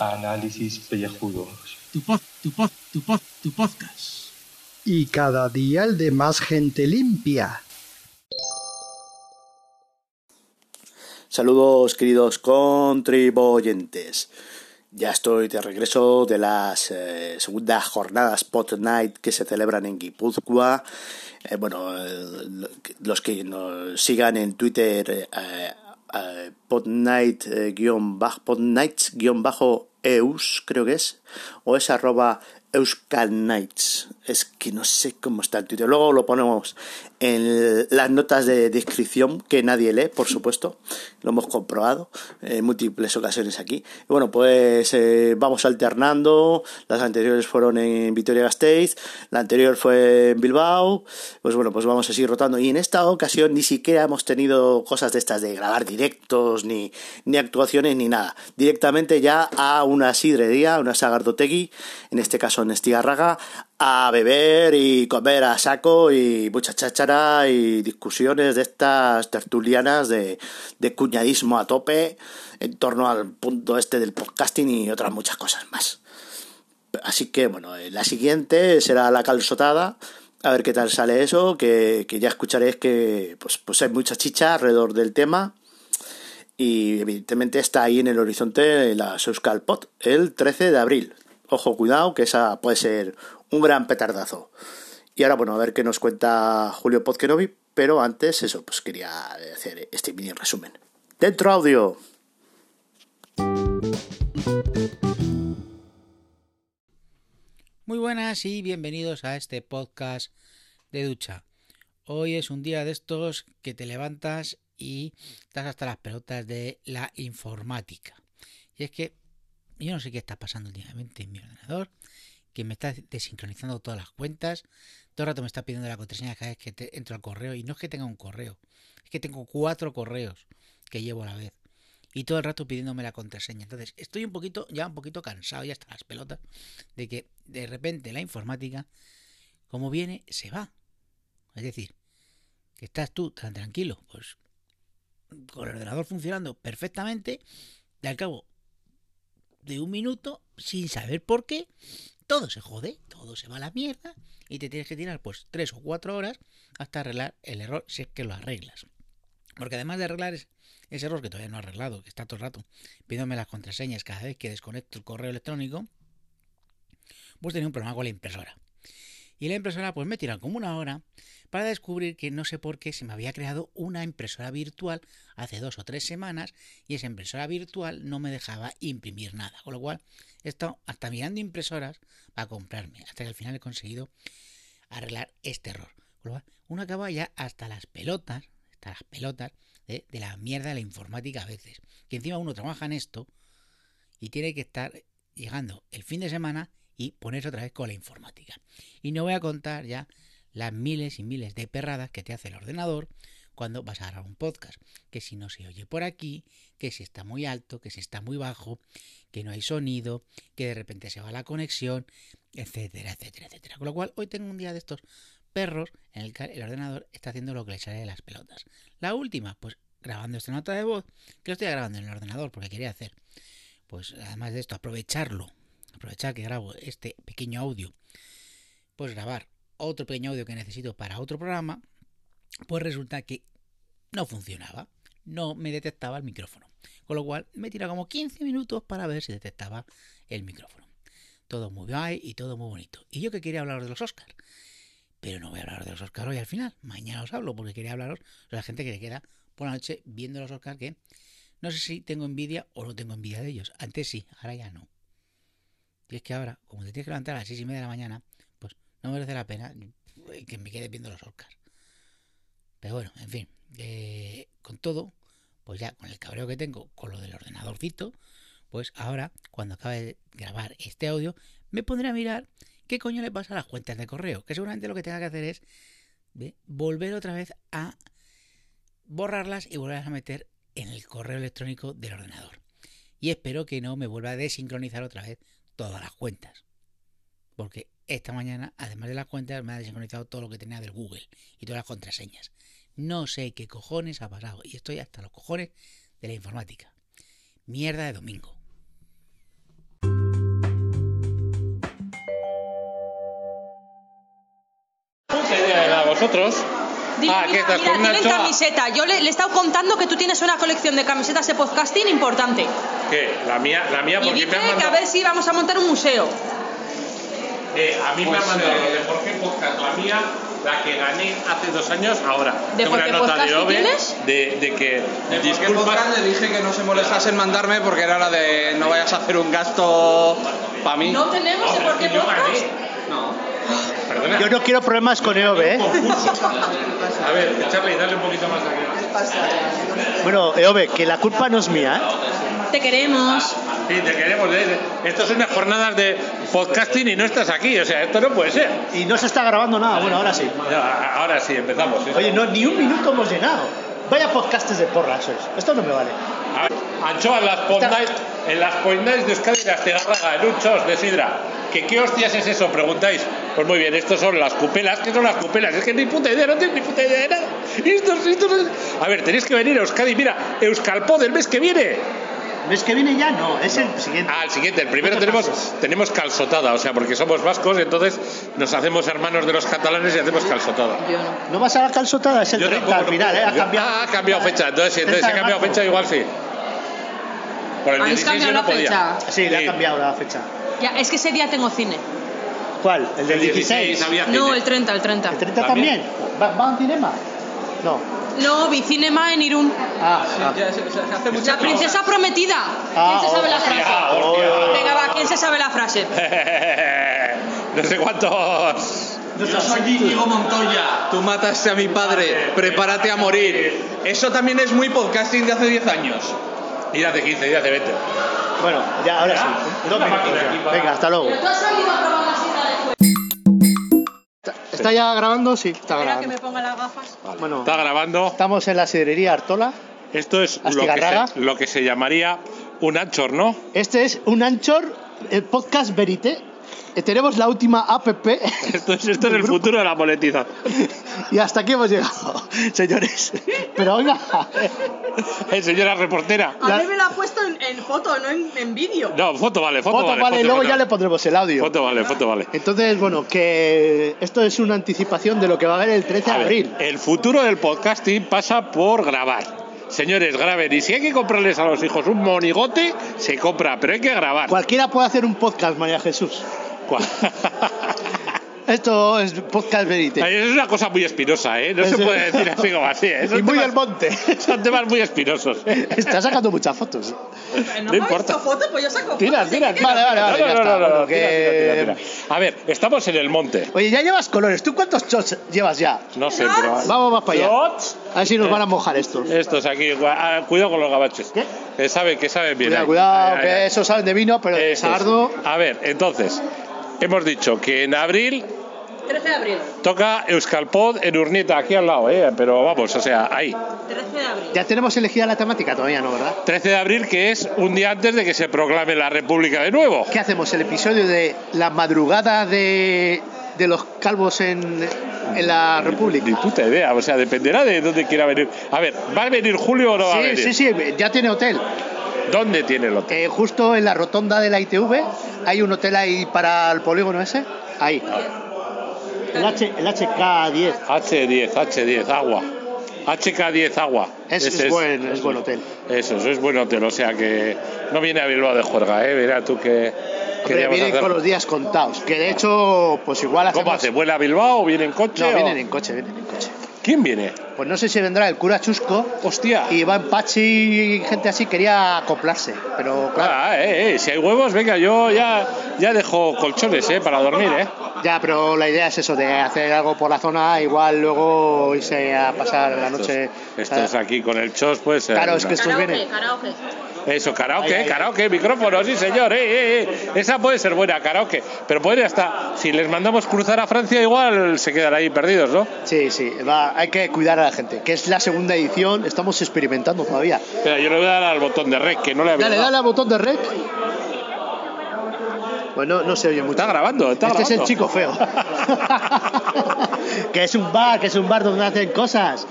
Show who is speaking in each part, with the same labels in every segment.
Speaker 1: Análisis pellejudos.
Speaker 2: Tu pod, tu pod, tu pod, tu podcast.
Speaker 3: Y cada día el de más gente limpia.
Speaker 4: Saludos queridos contribuyentes. Ya estoy de regreso de las eh, segundas jornadas Pot Night que se celebran en Guipúzcoa. Eh, bueno, eh, los que nos sigan en Twitter, eh, eh, podnight-eus, creo que es, o es arroba euskalnights. Es que no sé cómo está el Twitter. Luego lo ponemos en las notas de descripción que nadie lee, por supuesto. Lo hemos comprobado en múltiples ocasiones aquí. Bueno, pues eh, vamos alternando. Las anteriores fueron en Vitoria-Gasteiz, la anterior fue en Bilbao. Pues bueno, pues vamos a seguir rotando. Y en esta ocasión ni siquiera hemos tenido cosas de estas de grabar directos, ni, ni actuaciones, ni nada. Directamente ya a una sidrería, una sagardotegui, en este caso en Estigarraga, a beber y comer a saco y mucha cháchara y discusiones de estas tertulianas de, de cuñadismo a tope en torno al punto este del podcasting y otras muchas cosas más. Así que bueno, la siguiente será la calzotada. A ver qué tal sale eso, que, que ya escucharéis que pues, pues hay mucha chicha alrededor del tema. Y evidentemente está ahí en el horizonte la Euskal Pot el 13 de abril. Ojo, cuidado, que esa puede ser un gran petardazo. Y ahora, bueno, a ver qué nos cuenta Julio Podkenovi, pero antes, eso, pues quería hacer este mini resumen. Dentro audio.
Speaker 2: Muy buenas y bienvenidos a este podcast de ducha. Hoy es un día de estos que te levantas y estás hasta las pelotas de la informática. Y es que yo no sé qué está pasando últimamente en mi ordenador, que me está desincronizando todas las cuentas. Todo el rato me está pidiendo la contraseña cada vez que entro al correo. Y no es que tenga un correo, es que tengo cuatro correos que llevo a la vez. Y todo el rato pidiéndome la contraseña. Entonces, estoy un poquito, ya un poquito cansado, ya hasta las pelotas, de que de repente la informática, como viene, se va. Es decir, que estás tú tan tranquilo, pues con el ordenador funcionando perfectamente, de al cabo de un minuto, sin saber por qué, todo se jode, todo se va a la mierda y te tienes que tirar pues tres o cuatro horas hasta arreglar el error si es que lo arreglas. Porque además de arreglar ese, error que todavía no he arreglado, que está todo el rato pidiéndome las contraseñas cada vez que desconecto el correo electrónico, pues tenía un problema con la impresora. Y la impresora pues me tiran como una hora para descubrir que no sé por qué se me había creado una impresora virtual hace dos o tres semanas y esa impresora virtual no me dejaba imprimir nada. Con lo cual he estado hasta mirando impresoras para comprarme, hasta que al final he conseguido arreglar este error. Con lo cual uno acaba ya hasta las pelotas, hasta las pelotas de, de la mierda de la informática a veces. Que encima uno trabaja en esto y tiene que estar llegando el fin de semana y ponerse otra vez con la informática. Y no voy a contar ya las miles y miles de perradas que te hace el ordenador cuando vas a grabar un podcast. Que si no se oye por aquí, que si está muy alto, que si está muy bajo, que no hay sonido, que de repente se va la conexión, etcétera, etcétera, etcétera. Con lo cual, hoy tengo un día de estos perros en el que el ordenador está haciendo lo que le sale de las pelotas. La última, pues grabando esta nota de voz, que lo estoy grabando en el ordenador porque quería hacer, pues además de esto, aprovecharlo aprovechar que grabo este pequeño audio, pues grabar otro pequeño audio que necesito para otro programa, pues resulta que no funcionaba, no me detectaba el micrófono. Con lo cual me tira como 15 minutos para ver si detectaba el micrófono. Todo muy bien y todo muy bonito. Y yo que quería hablar de los Oscars. Pero no voy a hablar de los Oscars hoy al final. Mañana os hablo porque quería hablaros de la gente que se queda por la noche viendo los Oscars que no sé si tengo envidia o no tengo envidia de ellos. Antes sí, ahora ya no. Y es que ahora, como te tienes que levantar a las seis y media de la mañana, pues no merece la pena que me quede viendo los Oscars. Pero bueno, en fin, eh, con todo, pues ya con el cabreo que tengo con lo del ordenadorcito, pues ahora, cuando acabe de grabar este audio, me pondré a mirar qué coño le pasa a las cuentas de correo. Que seguramente lo que tenga que hacer es ¿ve? volver otra vez a borrarlas y volverlas a meter en el correo electrónico del ordenador. Y espero que no me vuelva a desincronizar otra vez todas las cuentas. Porque esta mañana, además de las cuentas, me ha desincronizado todo lo que tenía del Google y todas las contraseñas. No sé qué cojones ha pasado y estoy hasta los cojones de la informática. Mierda de domingo.
Speaker 5: vosotros.
Speaker 6: Dile,
Speaker 5: ah,
Speaker 6: mira,
Speaker 5: ¿qué estás
Speaker 6: mira,
Speaker 5: con
Speaker 6: tienen camiseta. Yo le, le he estado contando que tú tienes una colección de camisetas de podcasting importante.
Speaker 5: ¿Qué? La mía, la mía
Speaker 6: Y
Speaker 5: porque me han
Speaker 6: que a ver si vamos a montar un museo.
Speaker 5: Eh, a mí me han mandado lo de Jorge Podcast, la mía, la que gané hace dos años, ahora.
Speaker 6: ¿De
Speaker 5: Tengo una nota
Speaker 6: Podcast
Speaker 5: de OVE
Speaker 6: tienes?
Speaker 5: de, de que.
Speaker 7: Porque
Speaker 5: disculpa.
Speaker 7: podcast le dije que no se molestase en mandarme porque era la de no vayas a hacer un gasto para mí.
Speaker 6: No tenemos
Speaker 5: pero
Speaker 6: por qué podcast.
Speaker 7: No.
Speaker 4: Yo no quiero problemas con EOB, ¿eh?
Speaker 5: A ver, Charlie, dale un poquito más aquí.
Speaker 4: Bueno, EOB, que la culpa no es mía, ¿eh?
Speaker 6: Te queremos.
Speaker 5: Sí, te queremos. ¿eh? Esto son unas jornadas de podcasting y no estás aquí. O sea, esto no puede ser.
Speaker 4: Y no se está grabando nada, bueno, ahora sí.
Speaker 5: Ya, Ahora sí, empezamos. ¿sí?
Speaker 4: Oye, no, ni un minuto hemos llenado. Vaya podcastes de porra sois. Esto no me vale.
Speaker 5: A ver, Anchoa en las Pondays, en las Pondays de Euskadi, en Astigarraga, en Uchos de Sidra. ¿Que ¿Qué hostias es eso? Preguntáis. Pues muy bien, estos son las cupelas. ¿Qué son las cupelas? Es que ni puta idea, no tengo ni puta idea de nada. Estos, estos, A ver, tenéis que venir a Euskadi. Mira, Euskalpod el mes que viene.
Speaker 4: ¿Ves que viene ya? No, es el siguiente.
Speaker 5: Ah, el siguiente, el primero tenemos, tenemos calzotada, o sea, porque somos vascos, entonces nos hacemos hermanos de los catalanes y hacemos calzotada.
Speaker 6: Yo no.
Speaker 4: No vas a la calzotada, es el
Speaker 5: Yo
Speaker 4: 30
Speaker 5: tampoco,
Speaker 4: al final, ¿eh? Ha cambiado.
Speaker 5: Ah, ha cambiado fecha, entonces, entonces
Speaker 4: 30
Speaker 5: si ha cambiado fecha, igual sí. Por el
Speaker 6: ¿Habéis
Speaker 5: 16 yo
Speaker 6: cambiado
Speaker 5: no
Speaker 6: la
Speaker 5: podía.
Speaker 6: fecha?
Speaker 4: Sí, le
Speaker 5: Sí.
Speaker 4: ha cambiado la fecha.
Speaker 6: Ya, es que ese día tengo cine.
Speaker 4: ¿Cuál? ¿El del
Speaker 5: El
Speaker 4: 16?
Speaker 5: 16 había
Speaker 6: No,
Speaker 5: cine.
Speaker 6: el 30, el 30.
Speaker 4: ¿El 30
Speaker 5: ¿También?
Speaker 4: ¿Va, va a un cinema? No.
Speaker 6: No, vi cinema en Irún.
Speaker 4: Ah, ah.
Speaker 7: Ya se, se- hace mucho
Speaker 6: La princesa prometida.
Speaker 4: Ah,
Speaker 6: ¿Quién se sabe la
Speaker 4: hostia,
Speaker 6: frase?
Speaker 5: hostia.
Speaker 6: Venga, va, ¿quién se sabe la frase?
Speaker 5: no sé cuántos.
Speaker 7: Yo soy Íñigo Montoya. Tú mataste a mi padre. Prepárate a morir. Eso también es muy podcasting de hace 10 años.
Speaker 5: Y de hace 15, y de hace 20.
Speaker 4: Bueno, ya, ahora sí. Dos minutos ya. Venga, hasta luego.
Speaker 6: Pero tú has salido a probar la sidra de fuego.
Speaker 4: ¿Está ya grabando? Sí, está
Speaker 6: Espera que
Speaker 4: grabando.
Speaker 6: me ponga las gafas.
Speaker 4: Bueno,
Speaker 5: Está grabando.
Speaker 4: estamos en la sidrería Artola.
Speaker 5: Esto es lo que,
Speaker 4: Astigarraga.
Speaker 5: se, lo que se llamaría un anchor, ¿no?
Speaker 4: Este es un Anchor, el podcast Verité. Eh, Tenemos la última app
Speaker 5: Esto es, esto es el futuro de la monetización.
Speaker 4: y hasta aquí hemos llegado, señores. Pero oiga,
Speaker 5: Eh, señora reportera.
Speaker 6: A
Speaker 4: La-
Speaker 6: mí me lo ha puesto en, en foto, no en, en vídeo.
Speaker 5: No, foto vale, foto,
Speaker 4: foto
Speaker 5: vale.
Speaker 4: vale,
Speaker 5: foto,
Speaker 4: luego ya le pondremos el audio.
Speaker 5: Foto vale, foto vale.
Speaker 4: Entonces, bueno, que esto es una anticipación de lo que va a haber el 13 de
Speaker 5: A ver,
Speaker 4: abril.
Speaker 5: el futuro del podcasting pasa por grabar. Señores, graben. Y si hay que comprarles a los hijos un monigote, se compra, pero hay que grabar.
Speaker 4: Cualquiera puede hacer un podcast, María Jesús. Esto es podcast Verité.
Speaker 5: Ay, Es una cosa muy espinosa, ¿eh? No se puede decir así como así. ¿eh? Son
Speaker 4: Y muy
Speaker 5: temas-
Speaker 4: del monte.
Speaker 5: Son temas muy espinosos.
Speaker 4: Está sacando muchas fotos.
Speaker 5: No importa.
Speaker 6: foto, pues yo saco
Speaker 5: Tira,
Speaker 6: fotos.
Speaker 5: tira, tira.
Speaker 4: Vale, vale, vale,
Speaker 5: No,
Speaker 4: ya
Speaker 5: no,
Speaker 4: está.
Speaker 5: no, no, no,
Speaker 4: Bueno,
Speaker 5: tira,
Speaker 4: que-
Speaker 5: tira, tira, tira. A ver, estamos en el monte.
Speaker 4: Oye, ya llevas colores. ¿Tú cuántos shots llevas ya?
Speaker 5: No sé, pero.
Speaker 4: Vamos más para allá.
Speaker 5: Shots.
Speaker 4: A ver si nos van a mojar estos.
Speaker 5: Estos aquí, ah, cuidado con los gabaches.
Speaker 4: ¿Qué?
Speaker 5: Que saben, que saben bien.
Speaker 4: Cuidado,
Speaker 5: ahí.
Speaker 4: cuidado,
Speaker 5: Ahí,
Speaker 4: que esos saben de vino, pero de sardo.
Speaker 5: A ver, entonces, hemos dicho que en abril
Speaker 6: 13 de abril.
Speaker 5: toca Euskalpod en Urnieta, aquí al lado, ¿eh? Pero vamos, o sea, ahí.
Speaker 6: 13 de abril.
Speaker 4: Ya tenemos elegida la temática todavía, ¿no, verdad?
Speaker 5: 13 de abril, que es un día antes de que se proclame la República de nuevo.
Speaker 4: ¿Qué hacemos? ¿El episodio de la madrugada de, de los calvos en, en la
Speaker 5: Ni
Speaker 4: República?
Speaker 5: puta idea, o sea, dependerá de dónde quiera venir. A ver, ¿va a venir Julio o no va a
Speaker 4: Sí,
Speaker 5: venir?
Speaker 4: sí, sí, ya tiene hotel.
Speaker 5: ¿Dónde tiene el hotel?
Speaker 4: Eh, justo en la rotonda de la ITV hay un hotel ahí para el polígono ese. Ahí. El, H, el HK10.
Speaker 5: H10, H10, agua. HK10, agua.
Speaker 4: Es-
Speaker 5: Ese
Speaker 4: es buen- es buen hotel.
Speaker 5: Eso, eso es buen hotel, o sea que no viene a Bilbao de juerga, ¿eh? Mira tú que...
Speaker 4: Hombre,
Speaker 5: queríamos
Speaker 4: vienen
Speaker 5: hacer.
Speaker 4: con los días contados. Que de hecho, pues igual hacemos...
Speaker 5: ¿Cómo hace? ¿Vuela a Bilbao o viene en coche?
Speaker 4: No,
Speaker 5: o-
Speaker 4: vienen en coche, vienen en coche.
Speaker 5: ¿Quién viene?
Speaker 4: Pues no sé si vendrá el cura Chusco
Speaker 5: Hostia.
Speaker 4: y Iván Pachi y gente así quería acoplarse. Pero claro,
Speaker 5: Ah, eh, eh, si hay huevos, venga, yo ya, ya dejo colchones, ¿eh? Para dormir, ¿eh?
Speaker 4: ya, pero la idea es eso, de hacer algo por la zona, igual luego irse a pasar la noche.
Speaker 5: Estos aquí con el chos, pues... eh,
Speaker 4: Claro, es que estos
Speaker 6: Karaoke,
Speaker 4: vienen.
Speaker 6: karaoke.
Speaker 5: Eso, karaoke,
Speaker 4: Ahí, ahí.
Speaker 5: karaoke, micrófono, sí señor, eh, eh, eh. Esa puede ser buena, karaoke. Pero puede hasta, si les mandamos cruzar a Francia, igual se quedan ahí perdidos, ¿no?
Speaker 4: Sí, sí, va, hay que cuidar a la gente, que es la segunda edición, estamos experimentando todavía.
Speaker 5: Espera, yo le voy a dar al botón de rec, que no le había
Speaker 4: Dale,
Speaker 5: dado.
Speaker 4: dale al botón de rec. Pues no, se oye mucho.
Speaker 5: Está grabando, está
Speaker 4: este es el
Speaker 5: grabando.
Speaker 4: chico feo. que es un bar, que es un bar donde hacen cosas.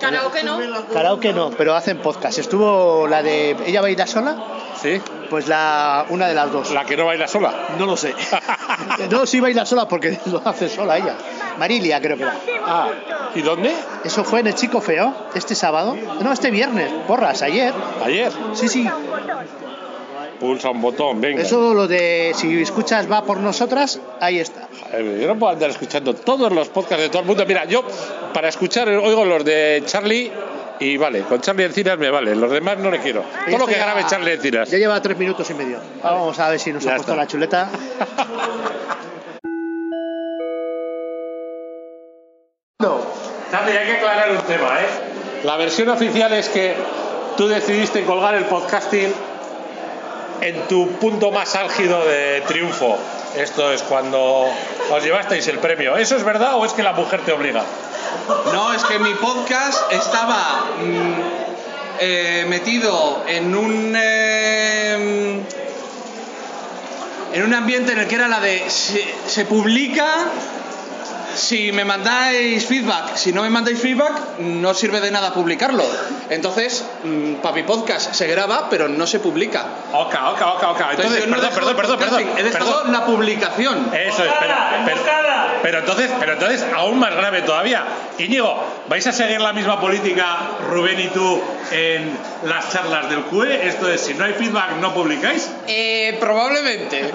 Speaker 6: Karaoke no.
Speaker 4: Karaoke no, pero hacen podcast. Estuvo la de ella baila sola,
Speaker 5: ¿Sí?
Speaker 4: pues la una de las dos.
Speaker 5: La que no baila sola.
Speaker 4: No lo sé. no, sí baila sola porque lo hace sola ella. Marilia creo que era.
Speaker 5: Ah, ¿y dónde?
Speaker 4: Eso fue en el Chico Feo, este sábado. No, este viernes, porras, ayer.
Speaker 5: Ayer.
Speaker 4: Sí, sí.
Speaker 5: Pulsa un botón, venga.
Speaker 4: Eso lo de si escuchas va por nosotras, ahí está.
Speaker 5: Yo no puedo andar escuchando todos los podcasts de todo el mundo. Mira, yo para escuchar oigo los de Charlie y vale, con Charlie Encinas me vale. Los demás no le quiero. Todo lo que grabe Charlie Encinas.
Speaker 4: Ya lleva tres minutos y medio. Vamos a ver si nos
Speaker 5: Ya
Speaker 4: ha puesto
Speaker 5: está.
Speaker 4: la chuleta. No.
Speaker 5: Charlie, hay que aclarar un tema, ¿eh? La versión oficial es que tú decidiste colgar el podcasting en tu punto más álgido de triunfo. Esto es cuando os llevasteis el premio. ¿Eso es verdad o es que la mujer te obliga?
Speaker 7: No, es que mi podcast estaba mm, eh, metido en un eh, en un ambiente en el que era la de se, se publica si me mandáis feedback, si no me mandáis feedback, no sirve de nada publicarlo. Entonces, mm, para mi podcast se graba, pero no se publica.
Speaker 5: Oca, oca, oca, oca. Entonces,
Speaker 7: yo no
Speaker 5: perdón, perdón, perdón, perdón,
Speaker 7: He dejado
Speaker 5: perdón.
Speaker 7: la publicación.
Speaker 5: Eso es, pero, pero, pero entonces, pero entonces aún más grave todavía. Íñigo, ¿vais a seguir la misma política, Rubén y tú, en las charlas del CUE? Esto es, si no hay feedback, no publicáis.
Speaker 7: Eh, probablemente.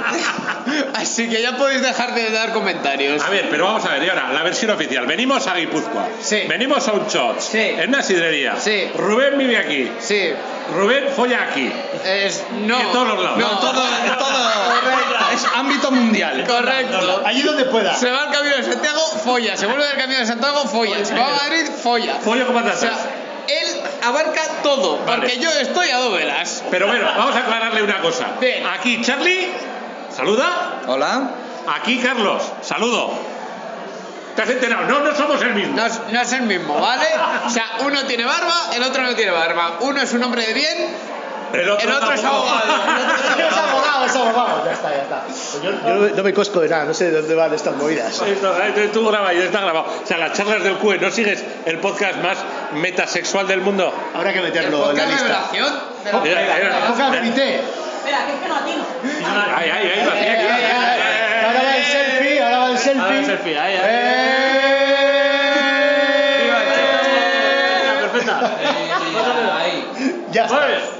Speaker 7: Así que ya podéis dejar de dar comentarios.
Speaker 5: A ver, pero vamos a ver, y ahora, la versión oficial. Venimos a Guipúzcoa.
Speaker 7: Sí.
Speaker 5: Venimos a un shot.
Speaker 7: Sí.
Speaker 5: En una sidrería.
Speaker 7: Sí.
Speaker 5: Rubén vive aquí.
Speaker 7: Sí,
Speaker 5: Rubén folla aquí.
Speaker 7: es, no.
Speaker 5: En todos los lados.
Speaker 7: No, todo, todo. Es ámbito mundial. Correcto.
Speaker 4: Allí donde pueda.
Speaker 7: Se va al camino de Santiago, folla. Se vuelve del camino de Santiago, folla. Se va a Madrid, folla.
Speaker 5: Follo con
Speaker 7: O
Speaker 5: patatas.
Speaker 7: sea, él abarca todo,
Speaker 5: Vale.
Speaker 7: porque yo estoy a dovelas.
Speaker 5: Pero bueno, vamos a aclararle una cosa.
Speaker 7: Bien.
Speaker 5: Aquí Charlie, saluda.
Speaker 7: Hola.
Speaker 5: Aquí Carlos, saludo. ¿Te has enterado? No, no somos el mismo.
Speaker 7: No es, no es el mismo, ¿vale? O sea, uno tiene barba, el otro no tiene barba. Uno es un hombre de bien,
Speaker 5: El otro,
Speaker 7: el otro es abogado. El otro es
Speaker 4: abogado, es abogado. Ya está, ya está. Yo, yo no me cosco de nada, no sé de dónde van estas movidas.
Speaker 5: Esto, eh, tú graba y está grabado. O sea, las charlas del CUE, ¿no sigues el podcast más metasexual del mundo?
Speaker 4: Habrá que meterlo en la lista.
Speaker 7: revelación.
Speaker 4: Poca verité.
Speaker 6: Espera, que es que no atino.
Speaker 5: Ahí, ahí, ahí, lo hacía aquí.
Speaker 4: Selfie. Ahora el selfie,
Speaker 7: ahí, ahí.
Speaker 4: ¡Eh!
Speaker 5: Perfecta.
Speaker 4: Ya está.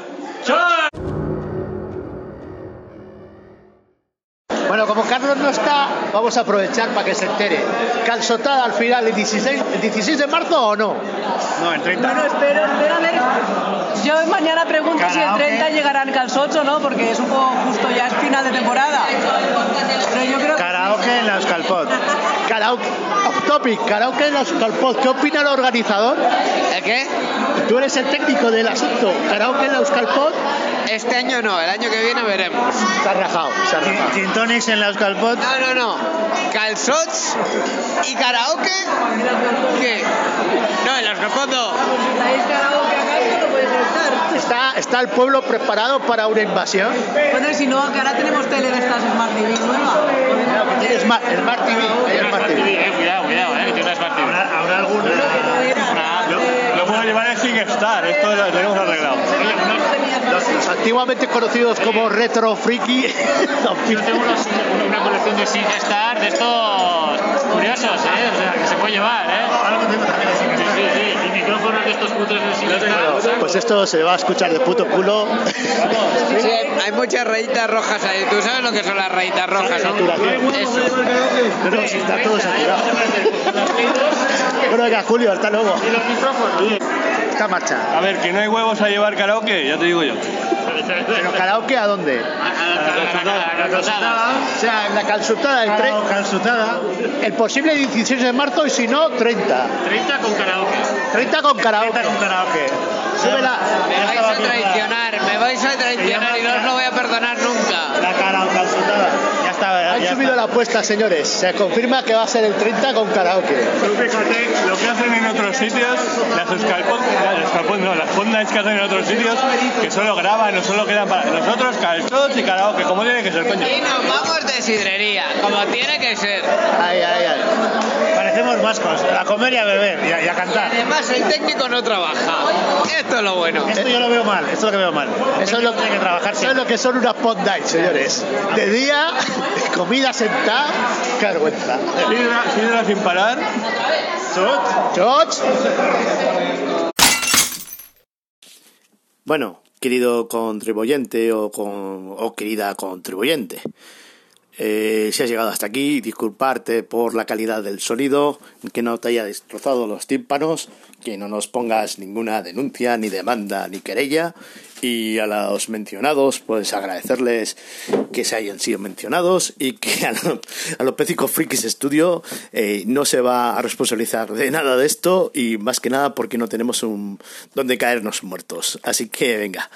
Speaker 4: Bueno, como Carlos no está, vamos a aprovechar para que se entere. ¿Calzotada al final el 16, el 16 de marzo o no?
Speaker 8: No, en 30.
Speaker 9: Bueno, espero, espero a ver. Yo mañana pregunto si el 30 llegarán calzots o no, porque es un poco justo, ya es final de temporada. Pero yo creo que
Speaker 8: Karaoke en la Euskalpot.
Speaker 4: Karaoke, off topic, karaoke en la Euskalpot. ¿Qué opina el organizador?
Speaker 7: ¿El qué?
Speaker 4: Tú eres el técnico del asunto. Karaoke en la Euskalpot,
Speaker 7: Este año no, el año que viene veremos.
Speaker 4: se ha rajado, se ha rajado.
Speaker 8: Gin tonics en la Euskalpot.
Speaker 7: No, no, no. Calzots y karaoke. ¿Qué? No, en las no
Speaker 9: karaoke acá, no podéis estar.
Speaker 4: ¿Está, ¿Está el pueblo preparado para una invasión?
Speaker 9: Bueno, y si no, que ahora tenemos tele de estas Smart TV nueva.
Speaker 4: Tiene Smart, Smart TV, hay Smart TV.
Speaker 5: Eh, cuidado, cuidado, eh, que tiene una Smart TV.
Speaker 8: ¿Habrá, habrá alguna.? Lo, lo puedo llevar en SingStar, esto lo tenemos arreglado.
Speaker 4: Los, los antiguamente conocidos como Retro Friki.
Speaker 10: Yo tengo unos- una colección de SingStar de estos curiosos, ¿eh? O sea, que se puede llevar, ¿eh? Micrófonos de estos putos de SingStar.
Speaker 4: Pues esto se va a escuchar de puto culo.
Speaker 7: Sí, hay muchas rayitas rojas ahí. ¿Tú sabes lo que son las rayitas rojas? no? Eso.
Speaker 4: No, no, si está todo saturado. Bueno, venga, Julio, hasta luego.
Speaker 10: Y los micrófonos.
Speaker 4: Esta marcha.
Speaker 8: A ver, que no hay huevos a llevar karaoke, ya te digo yo.
Speaker 4: ¿Pero karaoke a dónde? O sea, en la calzutada el, tre-
Speaker 8: calzutada.
Speaker 4: el posible 16 de marzo y si no, 30.
Speaker 10: 30 con karaoke.
Speaker 4: 30 con karaoke.
Speaker 8: con karaoke.
Speaker 4: Súbela.
Speaker 7: Me vais a traicionar, me vais a traicionar y no os lo voy a perdonar nunca.
Speaker 8: La cara calzutada. Ya está.
Speaker 11: Han
Speaker 8: ya
Speaker 11: subido
Speaker 8: está.
Speaker 11: la apuesta, señores. Se confirma que va a ser el 30 con karaoke.
Speaker 8: Tú fíjate lo que hacen en otros sitios, las Euskalpod no, las Podnights que hacen en otros sitios, que solo graban, no solo quedan para nosotros, calzots y karaoke, como tiene que ser, coño.
Speaker 7: Y nos vamos de sidrería, como tiene que ser.
Speaker 11: Ay, ay, ay.
Speaker 8: Parecemos vascos, a comer y a beber y a, y a cantar.
Speaker 7: Además, el técnico no trabaja. Esto es lo bueno.
Speaker 8: Esto yo lo veo mal, esto es lo que veo mal.
Speaker 11: Eso es lo
Speaker 8: tiene que trabajar
Speaker 11: Eso es lo que son unas pod nights, señores. De día, comida sentada, qué vergüenza.
Speaker 8: Sidra, sidra sin parar.
Speaker 11: George,
Speaker 4: Bueno, querido contribuyente o, con, o querida contribuyente, eh, si has llegado hasta aquí, disculparte por la calidad del sonido, que no te haya destrozado los tímpanos, que no nos pongas ninguna denuncia, ni demanda, ni querella, y a los mencionados, pues agradecerles que se hayan sido mencionados y que a, lo- a los Pécicos Frikis Studio eh, no se va a responsabilizar de nada de esto y más que nada porque no tenemos un donde caernos muertos. Así que venga,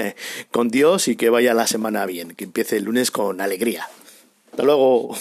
Speaker 4: con Dios y que vaya la semana bien, que empiece el lunes con alegría. Hasta luego.